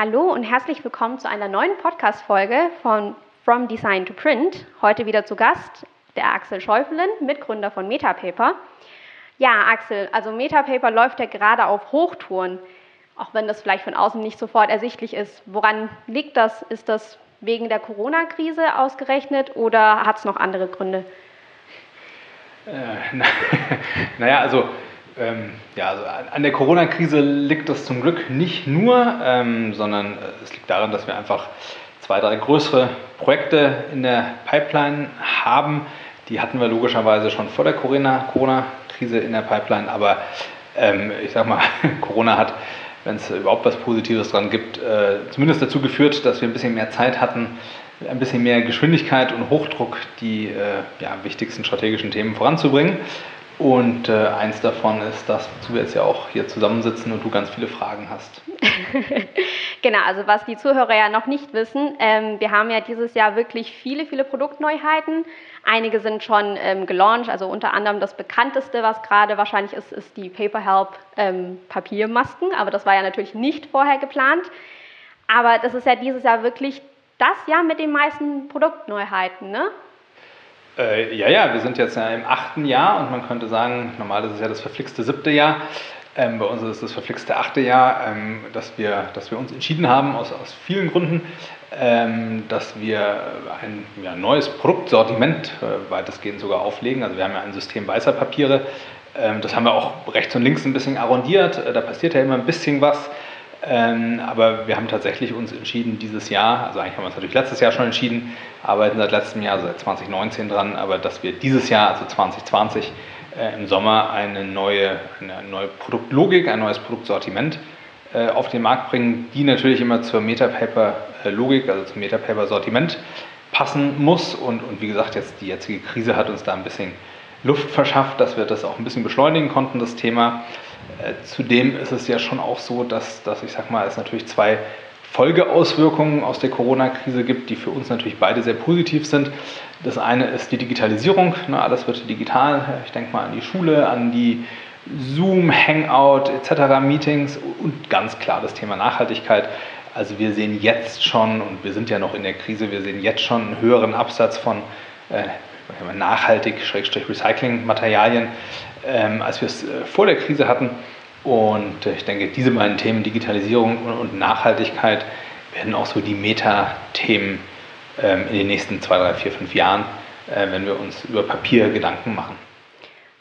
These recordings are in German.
Hallo und herzlich willkommen zu einer neuen Podcast-Folge von From Design to Print. Heute wieder zu Gast der Axel Schäufelen, Mitgründer von Metapaper. Ja, Axel, also Metapaper läuft ja gerade auf Hochtouren, auch wenn das vielleicht von außen nicht sofort ersichtlich ist. Woran liegt das? Ist das wegen der Corona-Krise ausgerechnet oder hat es noch andere Gründe? Äh, naja, also ähm, ja, also an der Corona-Krise liegt das zum Glück nicht nur, ähm, sondern äh, es liegt daran, dass wir einfach zwei, drei größere Projekte in der Pipeline haben. Die hatten wir logischerweise schon vor der Corona-Krise in der Pipeline, aber ähm, ich sag mal, Corona hat, wenn es überhaupt was Positives dran gibt, äh, zumindest dazu geführt, dass wir ein bisschen mehr Zeit hatten, ein bisschen mehr Geschwindigkeit und Hochdruck die äh, ja, wichtigsten strategischen Themen voranzubringen. Und äh, eins davon ist das, wozu wir jetzt ja auch hier zusammensitzen und du ganz viele Fragen hast. genau, also was die Zuhörer ja noch nicht wissen, ähm, wir haben ja dieses Jahr wirklich viele, viele Produktneuheiten. Einige sind schon ähm, gelauncht, also unter anderem das bekannteste, was gerade wahrscheinlich ist, ist die PaperHelp ähm, Papiermasken. Aber das war ja natürlich nicht vorher geplant. Aber das ist ja dieses Jahr wirklich das Jahr mit den meisten Produktneuheiten, ne? Äh, ja, ja, wir sind jetzt ja im achten Jahr und man könnte sagen, normal ist es ja das verflixte siebte Jahr. Ähm, bei uns ist es das verflixte achte Jahr, ähm, dass, wir, dass wir uns entschieden haben, aus, aus vielen Gründen, ähm, dass wir ein ja, neues Produktsortiment äh, weitestgehend sogar auflegen. Also wir haben ja ein System weißer Papiere. Ähm, das haben wir auch rechts und links ein bisschen arrondiert. Äh, da passiert ja immer ein bisschen was. Ähm, aber wir haben tatsächlich uns entschieden, dieses Jahr, also eigentlich haben wir uns natürlich letztes Jahr schon entschieden, arbeiten seit letztem Jahr, also seit 2019 dran, aber dass wir dieses Jahr, also 2020, äh, im Sommer eine neue, eine neue Produktlogik, ein neues Produktsortiment äh, auf den Markt bringen, die natürlich immer zur Metapaper-Logik, also zum Metapaper-Sortiment passen muss. Und, und wie gesagt, jetzt die jetzige Krise hat uns da ein bisschen Luft verschafft, dass wir das auch ein bisschen beschleunigen konnten, das Thema. Äh, zudem ist es ja schon auch so, dass, dass ich sag mal, es natürlich zwei Folgeauswirkungen aus der Corona-Krise gibt, die für uns natürlich beide sehr positiv sind. Das eine ist die Digitalisierung, ne, alles wird digital. Ich denke mal an die Schule, an die Zoom, Hangout etc. Meetings und ganz klar das Thema Nachhaltigkeit. Also wir sehen jetzt schon, und wir sind ja noch in der Krise, wir sehen jetzt schon einen höheren Absatz von äh, nachhaltig, Schrägstrich Recycling-Materialien, ähm, als wir es äh, vor der Krise hatten. Und äh, ich denke, diese beiden Themen, Digitalisierung und, und Nachhaltigkeit, werden auch so die Meta-Themen ähm, in den nächsten zwei, drei, vier, fünf Jahren, äh, wenn wir uns über Papier Gedanken machen.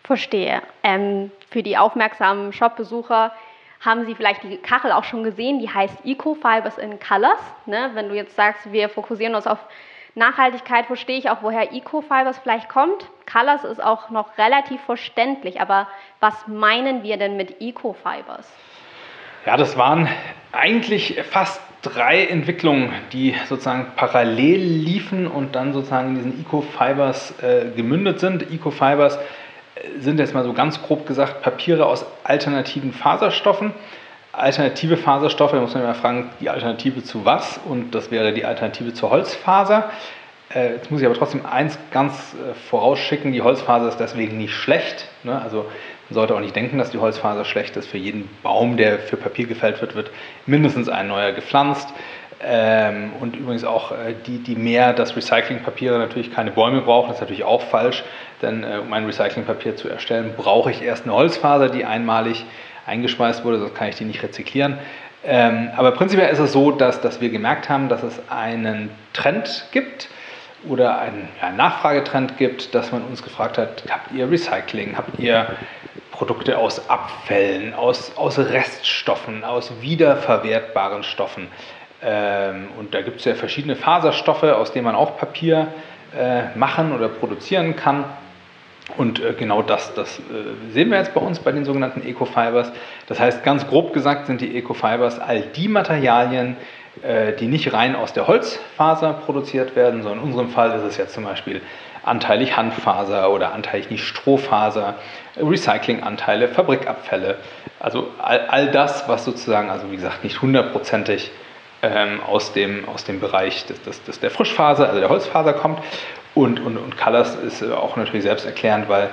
Verstehe. Ähm, für die aufmerksamen Shop-Besucher haben Sie vielleicht die Kachel auch schon gesehen, die heißt Eco Fibers in Colors. Ne? Wenn du jetzt sagst, wir fokussieren uns auf Nachhaltigkeit verstehe ich auch, woher Ecofibers vielleicht kommt. Colors ist auch noch relativ verständlich, aber was meinen wir denn mit Ecofibers? Ja, das waren eigentlich fast drei Entwicklungen, die sozusagen parallel liefen und dann sozusagen in diesen Ecofibers äh, gemündet sind. Ecofibers äh, sind jetzt mal so ganz grob gesagt Papiere aus alternativen Faserstoffen. Alternative Faserstoffe, da muss man immer fragen, die Alternative zu was? Und das wäre die Alternative zur Holzfaser. Äh, jetzt muss ich aber trotzdem eins ganz äh, vorausschicken, die Holzfaser ist deswegen nicht schlecht. Ne? Also man sollte auch nicht denken, dass die Holzfaser schlecht ist. Für jeden Baum, der für Papier gefällt wird, wird mindestens ein neuer gepflanzt. Ähm, und übrigens auch äh, die, die mehr das Recyclingpapier natürlich keine Bäume brauchen, ist natürlich auch falsch, denn um ein Recyclingpapier zu erstellen, brauche ich erst eine Holzfaser, die einmalig eingeschweißt wurde, sonst kann ich die nicht rezyklieren. Ähm, aber prinzipiell ist es so, dass, dass wir gemerkt haben, dass es einen Trend gibt oder einen ja, Nachfragetrend gibt, dass man uns gefragt hat, habt ihr Recycling, habt ihr Produkte aus Abfällen, aus, aus Reststoffen, aus wiederverwertbaren Stoffen. Ähm, und da gibt es ja verschiedene Faserstoffe, aus denen man auch Papier äh, machen oder produzieren kann. Und äh, genau das, das äh, sehen wir jetzt bei uns bei den sogenannten Ecofibers. Das heißt, ganz grob gesagt sind die Ecofibers all die Materialien, äh, die nicht rein aus der Holzfaser produziert werden, sondern in unserem Fall ist es jetzt zum Beispiel anteilig Handfaser oder anteilig nicht Strohfaser, Recyclinganteile, Fabrikabfälle. Also all, all das, was sozusagen, also wie gesagt, nicht hundertprozentig ähm, aus, dem, aus dem Bereich des, des, des, der Frischfaser, also der Holzfaser kommt. Und, und, und Colors ist äh, auch natürlich selbsterklärend, weil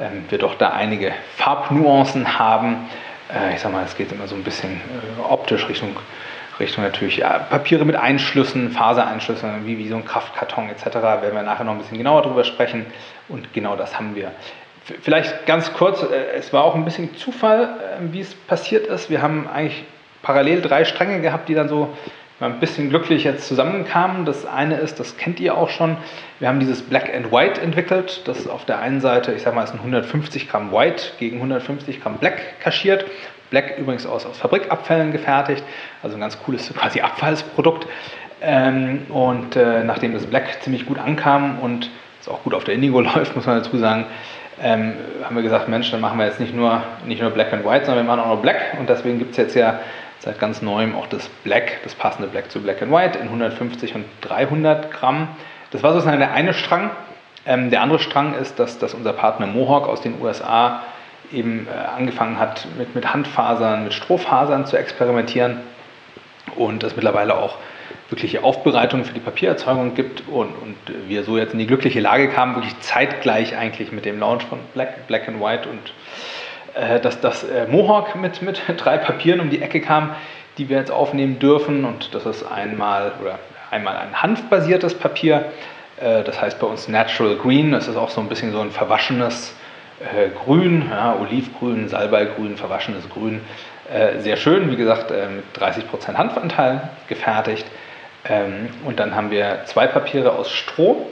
ähm, wir doch da einige Farbnuancen haben. Äh, ich sag mal, es geht immer so ein bisschen äh, optisch Richtung, Richtung natürlich ja, Papiere mit Einschlüssen, Fasereinschlüssen, wie, wie so ein Kraftkarton etc. Werden wir nachher noch ein bisschen genauer darüber sprechen. Und genau das haben wir. Vielleicht ganz kurz, äh, es war auch ein bisschen Zufall, äh, wie es passiert ist. Wir haben eigentlich parallel drei Stränge gehabt, die dann so ein bisschen glücklich jetzt zusammenkamen. Das eine ist, das kennt ihr auch schon, wir haben dieses Black and White entwickelt. Das ist auf der einen Seite, ich sage mal, ist ein 150 Gramm White gegen 150 Gramm Black kaschiert. Black übrigens aus, aus Fabrikabfällen gefertigt, also ein ganz cooles quasi Abfallsprodukt. Ähm, und äh, nachdem das Black ziemlich gut ankam und es auch gut auf der Indigo läuft, muss man dazu sagen, ähm, haben wir gesagt, Mensch, dann machen wir jetzt nicht nur, nicht nur Black and White, sondern wir machen auch noch Black. Und deswegen gibt es jetzt ja seit ganz neuem auch das Black, das passende Black zu Black and White in 150 und 300 Gramm. Das war sozusagen der eine Strang. Ähm, der andere Strang ist, dass, dass unser Partner Mohawk aus den USA eben äh, angefangen hat, mit, mit Handfasern, mit Strohfasern zu experimentieren und es mittlerweile auch wirkliche Aufbereitung für die Papiererzeugung gibt und, und wir so jetzt in die glückliche Lage kamen, wirklich zeitgleich eigentlich mit dem Launch von Black, Black and White und äh, dass das äh, Mohawk mit, mit drei Papieren um die Ecke kam, die wir jetzt aufnehmen dürfen. Und das ist einmal, oder einmal ein hanfbasiertes Papier, äh, das heißt bei uns Natural Green, das ist auch so ein bisschen so ein verwaschenes äh, Grün, ja, Olivgrün, Salbeigrün, verwaschenes Grün, äh, sehr schön, wie gesagt, äh, mit 30% Hanfanteil gefertigt. Ähm, und dann haben wir zwei Papiere aus Stroh.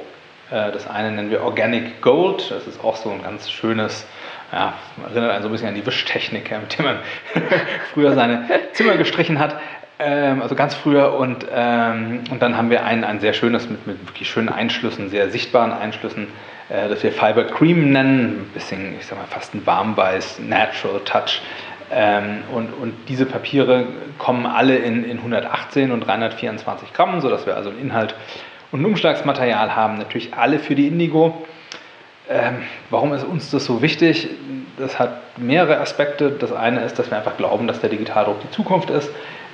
Das eine nennen wir Organic Gold, das ist auch so ein ganz schönes, ja, erinnert einen so ein bisschen an die Wischtechnik, mit der man früher seine Zimmer gestrichen hat. Ähm, also ganz früher und, ähm, und dann haben wir ein, ein sehr schönes mit, mit wirklich schönen Einschlüssen, sehr sichtbaren Einschlüssen, äh, das wir Fiber Cream nennen, ein bisschen, ich sag mal, fast ein Warmweiß, Natural Touch. Ähm, und, und diese Papiere kommen alle in, in 118 und 324 Gramm, sodass wir also einen Inhalt und ein Umschlagsmaterial haben, natürlich alle für die Indigo. Ähm, warum ist uns das so wichtig? Das hat mehrere Aspekte. Das eine ist, dass wir einfach glauben, dass der Digitaldruck die Zukunft ist.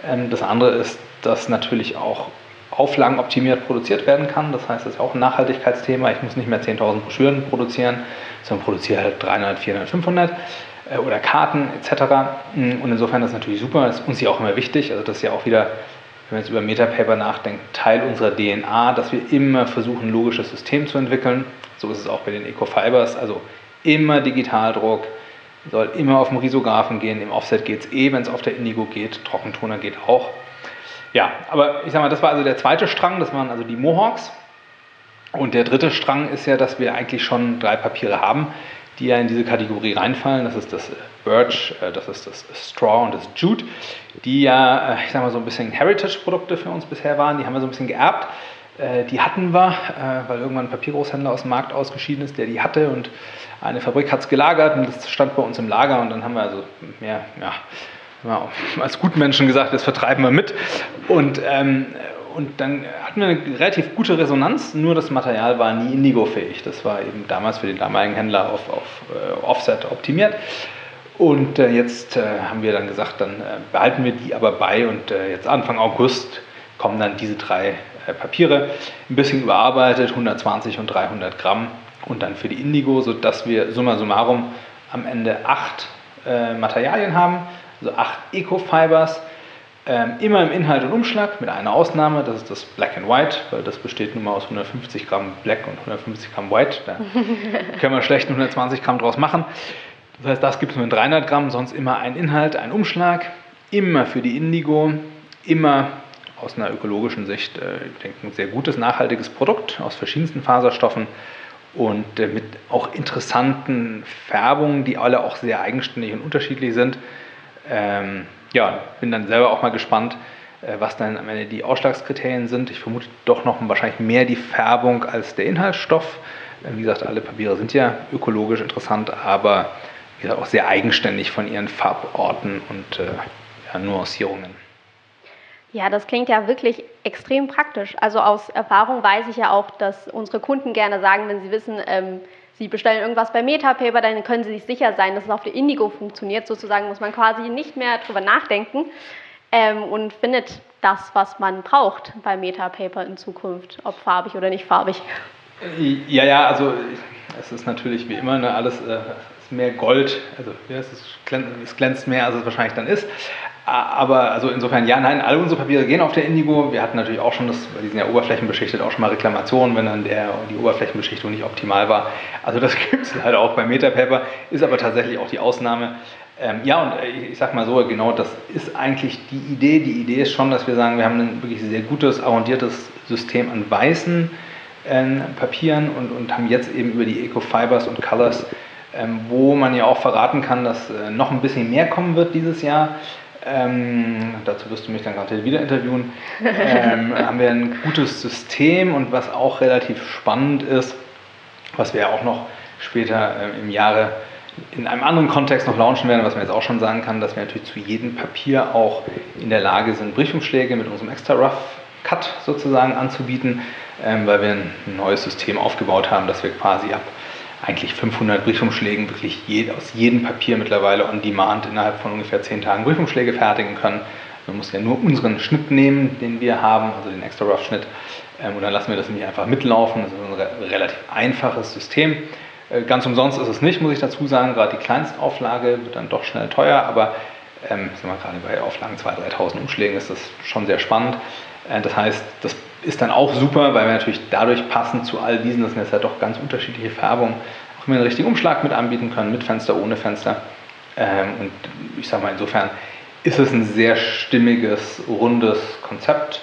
Ähm, das andere ist, dass natürlich auch Auflagen optimiert produziert werden kann. Das heißt, das ist auch ein Nachhaltigkeitsthema. Ich muss nicht mehr 10.000 Broschüren produzieren, sondern produziere halt 300, 400, 500 oder Karten etc. Und insofern ist das natürlich super. Das ist uns ja auch immer wichtig. Also das ist ja auch wieder, wenn man jetzt über Metapaper nachdenkt, Teil unserer DNA, dass wir immer versuchen, ein logisches System zu entwickeln. So ist es auch bei den Ecofibers. Also immer Digitaldruck, soll immer auf dem Risographen gehen. Im Offset geht es eh, wenn es auf der Indigo geht. Trockentoner geht auch. Ja, aber ich sag mal, das war also der zweite Strang, das waren also die Mohawks. Und der dritte Strang ist ja, dass wir eigentlich schon drei Papiere haben, die ja in diese Kategorie reinfallen. Das ist das Birch, äh, das ist das Straw und das Jute, die ja, äh, ich sag mal, so ein bisschen Heritage-Produkte für uns bisher waren. Die haben wir so ein bisschen geerbt. Äh, die hatten wir, weil irgendwann ein Papiergroßhändler aus dem Markt ausgeschieden ist, der die hatte und eine Fabrik hat es gelagert und das stand bei uns im Lager und dann haben wir also mehr, ja, als Gutmenschen gesagt, das vertreiben wir mit. Und, ähm, und dann hatten wir eine relativ gute Resonanz, nur das Material war nie Indigo-fähig. Das war eben damals für den damaligen Händler auf, auf äh, Offset optimiert. Und äh, jetzt äh, haben wir dann gesagt, dann behalten wir die aber bei und jetzt Anfang August kommen dann diese drei Papiere, ein bisschen überarbeitet, 120 und 300 Gramm und dann für die Indigo, sodass wir summa summarum am Ende acht Materialien haben also acht Eco-Fibers, ähm, immer im Inhalt und Umschlag, mit einer Ausnahme, das ist das Black and White, weil das besteht nun mal aus 150 Gramm Black und 150 Gramm White. Da können wir schlecht 120 Gramm draus machen. Das heißt, das gibt es nur in 300 Gramm, sonst immer ein Inhalt, ein Umschlag, immer für die Indigo, immer aus einer ökologischen Sicht, äh, ich denke, ein sehr gutes, nachhaltiges Produkt aus verschiedensten Faserstoffen und äh, mit auch interessanten Färbungen, die alle auch sehr eigenständig und unterschiedlich sind ähm, ja, bin dann selber auch mal gespannt, äh, was dann am Ende die Ausschlagskriterien sind. Ich vermute doch noch wahrscheinlich mehr die Färbung als der Inhaltsstoff. Äh, wie gesagt, alle Papiere sind ja ökologisch interessant, aber wie gesagt, auch sehr eigenständig von ihren Farborten und äh, ja, Nuancierungen. Ja, das klingt ja wirklich extrem praktisch. Also aus Erfahrung weiß ich ja auch, dass unsere Kunden gerne sagen, wenn sie wissen, ähm, Sie bestellen irgendwas bei Metapaper, dann können Sie sich sicher sein, dass es auf der Indigo funktioniert. Sozusagen muss man quasi nicht mehr drüber nachdenken ähm, und findet das, was man braucht bei Metapaper in Zukunft, ob farbig oder nicht farbig. Ja, ja, also es ist natürlich wie immer ne, alles äh, ist mehr Gold, also ja, es, ist, es glänzt mehr, als es wahrscheinlich dann ist. Aber also insofern, ja, nein, alle unsere Papiere gehen auf der Indigo. Wir hatten natürlich auch schon, das, weil die sind ja oberflächenbeschichtet, auch schon mal Reklamationen, wenn dann der, die Oberflächenbeschichtung nicht optimal war. Also das gibt es leider auch bei Metapaper, ist aber tatsächlich auch die Ausnahme. Ähm, ja, und ich, ich sag mal so, genau das ist eigentlich die Idee. Die Idee ist schon, dass wir sagen, wir haben ein wirklich sehr gutes, arrondiertes System an weißen äh, Papieren und, und haben jetzt eben über die Eco-Fibers und Colors, ähm, wo man ja auch verraten kann, dass äh, noch ein bisschen mehr kommen wird dieses Jahr ähm, dazu wirst du mich dann gerade wieder interviewen, ähm, haben wir ein gutes System und was auch relativ spannend ist, was wir ja auch noch später äh, im Jahre in einem anderen Kontext noch launchen werden, was man jetzt auch schon sagen kann, dass wir natürlich zu jedem Papier auch in der Lage sind, Briefumschläge mit unserem Extra Rough Cut sozusagen anzubieten, ähm, weil wir ein neues System aufgebaut haben, dass wir quasi ab eigentlich 500 Briefumschlägen wirklich aus jedem Papier mittlerweile on demand innerhalb von ungefähr 10 Tagen Briefumschläge fertigen können. Man muss ja nur unseren Schnitt nehmen, den wir haben, also den Extra Rough Schnitt, ähm, und dann lassen wir das nicht einfach mitlaufen. Das ist ein relativ einfaches System. Äh, ganz umsonst ist es nicht, muss ich dazu sagen. Gerade die Kleinstauflage wird dann doch schnell teuer, aber ähm, gerade bei Auflagen 2.000, 3.000 Umschlägen ist das schon sehr spannend. Äh, das heißt, das ist dann auch super, weil wir natürlich dadurch passend zu all diesen, das sind jetzt ja doch ganz unterschiedliche Färbungen, auch immer einen richtigen Umschlag mit anbieten können, mit Fenster, ohne Fenster. Ähm, und ich sage mal, insofern ist es ein sehr stimmiges, rundes Konzept.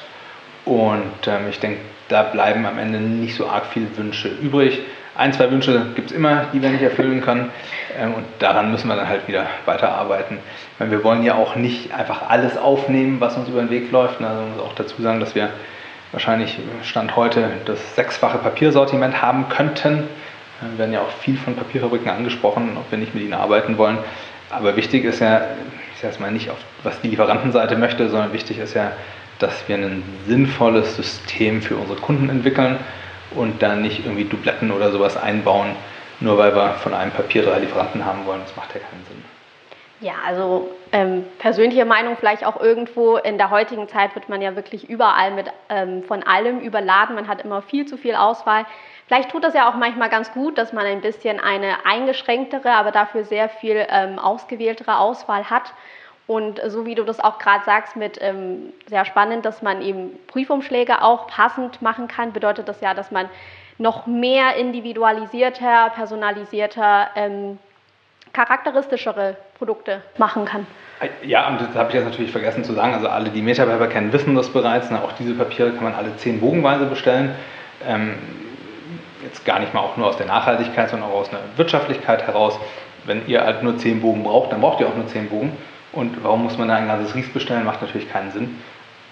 Und ähm, ich denke, da bleiben am Ende nicht so arg viele Wünsche übrig. Ein, zwei Wünsche gibt es immer, die wir nicht erfüllen können. Ähm, und daran müssen wir dann halt wieder weiterarbeiten. Weil wir wollen ja auch nicht einfach alles aufnehmen, was uns über den Weg läuft. Also man muss auch dazu sagen, dass wir wahrscheinlich Stand heute das sechsfache Papiersortiment haben könnten. Wir werden ja auch viel von Papierfabriken angesprochen, ob wir nicht mit ihnen arbeiten wollen. Aber wichtig ist ja, ich sage es mal nicht, auf, was die Lieferantenseite möchte, sondern wichtig ist ja, dass wir ein sinnvolles System für unsere Kunden entwickeln und dann nicht irgendwie Dubletten oder sowas einbauen, nur weil wir von einem Papier drei Lieferanten haben wollen. Das macht ja keinen Sinn. Ja, also ähm, persönliche Meinung vielleicht auch irgendwo. In der heutigen Zeit wird man ja wirklich überall mit ähm, von allem überladen. Man hat immer viel zu viel Auswahl. Vielleicht tut das ja auch manchmal ganz gut, dass man ein bisschen eine eingeschränktere, aber dafür sehr viel ähm, ausgewähltere Auswahl hat. Und so wie du das auch gerade sagst, mit ähm, sehr spannend, dass man eben Briefumschläge auch passend machen kann, bedeutet das ja, dass man noch mehr individualisierter, personalisierter ähm, charakteristischere Produkte machen kann. Ja, und das habe ich jetzt natürlich vergessen zu sagen. Also alle, die Metapaper kennen, wissen das bereits. Ne? Auch diese Papiere kann man alle zehn bogenweise bestellen. Ähm, jetzt gar nicht mal auch nur aus der Nachhaltigkeit, sondern auch aus einer Wirtschaftlichkeit heraus. Wenn ihr halt nur zehn Bogen braucht, dann braucht ihr auch nur zehn Bogen. Und warum muss man da ein ganzes Ries bestellen? Macht natürlich keinen Sinn.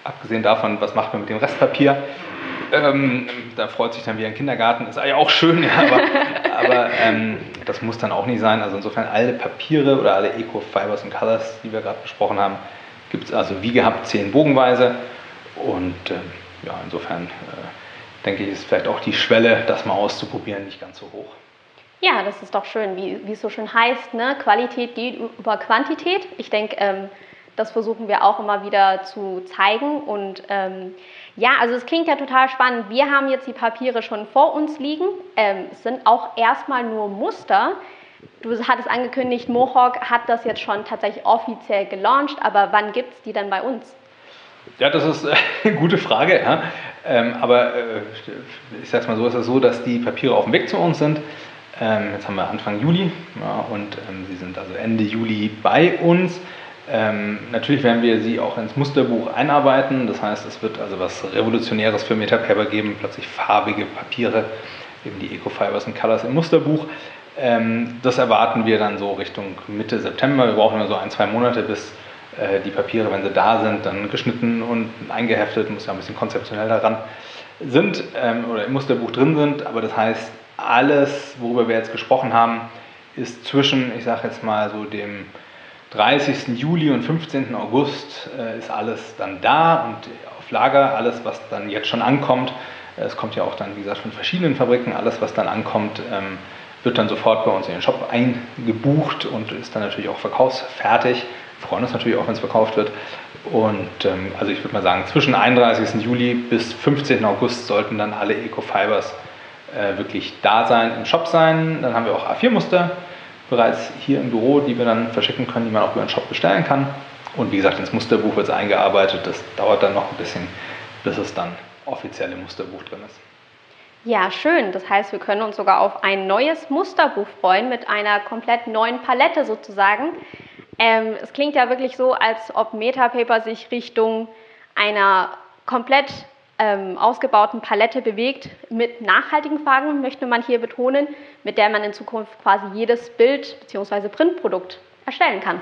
Abgesehen davon, was macht man mit dem Restpapier? Ähm, da freut sich dann wie ein Kindergarten, ist ja auch schön, ja, aber, aber ähm, das muss dann auch nicht sein. Also insofern alle Papiere oder alle Eco-Fibers und Colors, die wir gerade besprochen haben, gibt es also wie gehabt zehn bogenweise. Und ähm, ja, insofern äh, denke ich, ist vielleicht auch die Schwelle, das mal auszuprobieren, nicht ganz so hoch. Ja, das ist doch schön, wie, wie es so schön heißt, ne? Qualität geht über Quantität. Ich denke, ähm, das versuchen wir auch immer wieder zu zeigen. Und ähm, ja, also es klingt ja total spannend. Wir haben jetzt die Papiere schon vor uns liegen. Ähm, es sind auch erstmal nur Muster. Du hattest angekündigt, Mohawk hat das jetzt schon tatsächlich offiziell gelauncht, aber wann gibt es die denn bei uns? Ja, das ist eine gute Frage. Ja. Ähm, aber äh, ich sage es mal so, ist es so, dass die Papiere auf dem Weg zu uns sind. Ähm, jetzt haben wir Anfang Juli ja, und ähm, sie sind also Ende Juli bei uns. Ähm, natürlich werden wir sie auch ins Musterbuch einarbeiten. Das heißt, es wird also was Revolutionäres für Metapaper geben, plötzlich farbige Papiere, eben die Ecofibers und Colors im Musterbuch. Ähm, das erwarten wir dann so Richtung Mitte September. Wir brauchen immer so ein, zwei Monate, bis äh, die Papiere, wenn sie da sind, dann geschnitten und eingeheftet, muss ja ein bisschen konzeptionell daran sind ähm, oder im Musterbuch drin sind. Aber das heißt, alles, worüber wir jetzt gesprochen haben, ist zwischen, ich sage jetzt mal so dem 30. Juli und 15. August äh, ist alles dann da und auf Lager, alles, was dann jetzt schon ankommt. Äh, es kommt ja auch dann, wie gesagt, von verschiedenen Fabriken, alles, was dann ankommt, ähm, wird dann sofort bei uns in den Shop eingebucht und ist dann natürlich auch verkaufsfertig. Wir freuen uns natürlich auch, wenn es verkauft wird. Und ähm, also ich würde mal sagen, zwischen 31. Juli bis 15. August sollten dann alle Ecofibers äh, wirklich da sein, im Shop sein. Dann haben wir auch A4-Muster bereits hier im Büro, die wir dann verschicken können, die man auch über den Shop bestellen kann. Und wie gesagt, ins Musterbuch wird es eingearbeitet. Das dauert dann noch ein bisschen, bis es dann offiziell im Musterbuch drin ist. Ja, schön. Das heißt, wir können uns sogar auf ein neues Musterbuch freuen mit einer komplett neuen Palette sozusagen. Ähm, es klingt ja wirklich so, als ob Metapaper sich Richtung einer komplett ähm, ausgebauten Palette bewegt mit nachhaltigen Farben, möchte man hier betonen, mit der man in Zukunft quasi jedes Bild bzw. Printprodukt erstellen kann.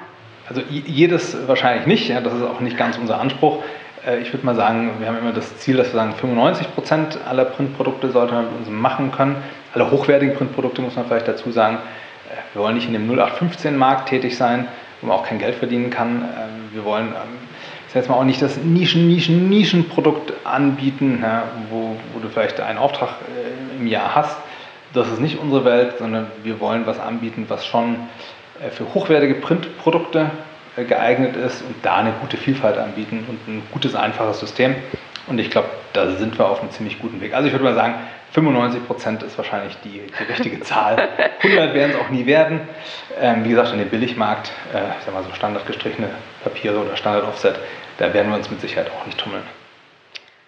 Also jedes wahrscheinlich nicht, ja, das ist auch nicht ganz unser Anspruch. Äh, ich würde mal sagen, wir haben immer das Ziel, dass wir sagen, 95 Prozent aller Printprodukte sollte man mit uns machen können. Alle hochwertigen Printprodukte muss man vielleicht dazu sagen. Äh, wir wollen nicht in dem 0815-Markt tätig sein, wo man auch kein Geld verdienen kann. Ähm, wir wollen ähm, jetzt mal auch nicht das Nischen, Nischen, Nischenprodukt anbieten, ja, wo, wo, du vielleicht einen Auftrag äh, im Jahr hast. Das ist nicht unsere Welt, sondern wir wollen was anbieten, was schon für hochwertige Printprodukte äh, geeignet ist und da eine gute Vielfalt anbieten und ein gutes, einfaches System. Und ich glaube, da sind wir auf einem ziemlich guten Weg. Also ich würde mal sagen, 95 Prozent ist wahrscheinlich die, die richtige Zahl. 100 werden es auch nie werden. Ähm, wie gesagt, in dem Billigmarkt, äh, ich sag mal so standardgestrichene Papiere oder Standard-Offset, da werden wir uns mit Sicherheit auch nicht tummeln.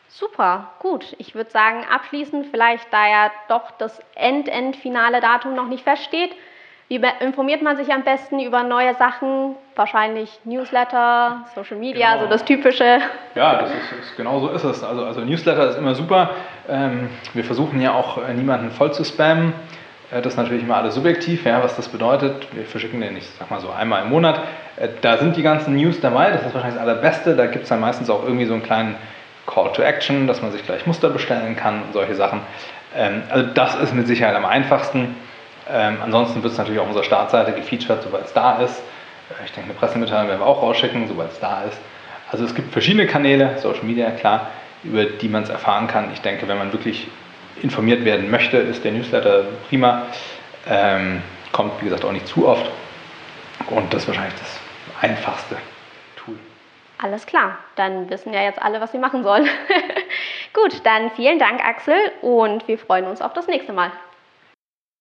Super, gut. Ich würde sagen, abschließend vielleicht, da ja doch das End-End-finale Datum noch nicht feststeht, wie informiert man sich am besten über neue Sachen? Wahrscheinlich Newsletter, Social Media, genau. so das Typische. Ja, das ist, ist, genau so ist es. Also, also Newsletter ist immer super. Ähm, wir versuchen ja auch äh, niemanden voll zu spammen. Äh, das ist natürlich immer alles subjektiv, ja, was das bedeutet. Wir verschicken den, ich sag mal so einmal im Monat. Äh, da sind die ganzen News dabei, das ist wahrscheinlich das Allerbeste. Da gibt es dann meistens auch irgendwie so einen kleinen Call to Action, dass man sich gleich Muster bestellen kann und solche Sachen. Ähm, also das ist mit Sicherheit am einfachsten. Ähm, ansonsten wird es natürlich auf unserer Startseite gefeatured, sobald es da ist. Äh, ich denke, eine Pressemitteilung werden wir auch rausschicken, sobald es da ist. Also es gibt verschiedene Kanäle, Social Media, klar, über die man es erfahren kann. Ich denke, wenn man wirklich informiert werden möchte, ist der Newsletter prima. Ähm, kommt, wie gesagt, auch nicht zu oft. Und das ist wahrscheinlich das einfachste Tool. Alles klar, dann wissen ja jetzt alle, was sie machen sollen. Gut, dann vielen Dank, Axel, und wir freuen uns auf das nächste Mal.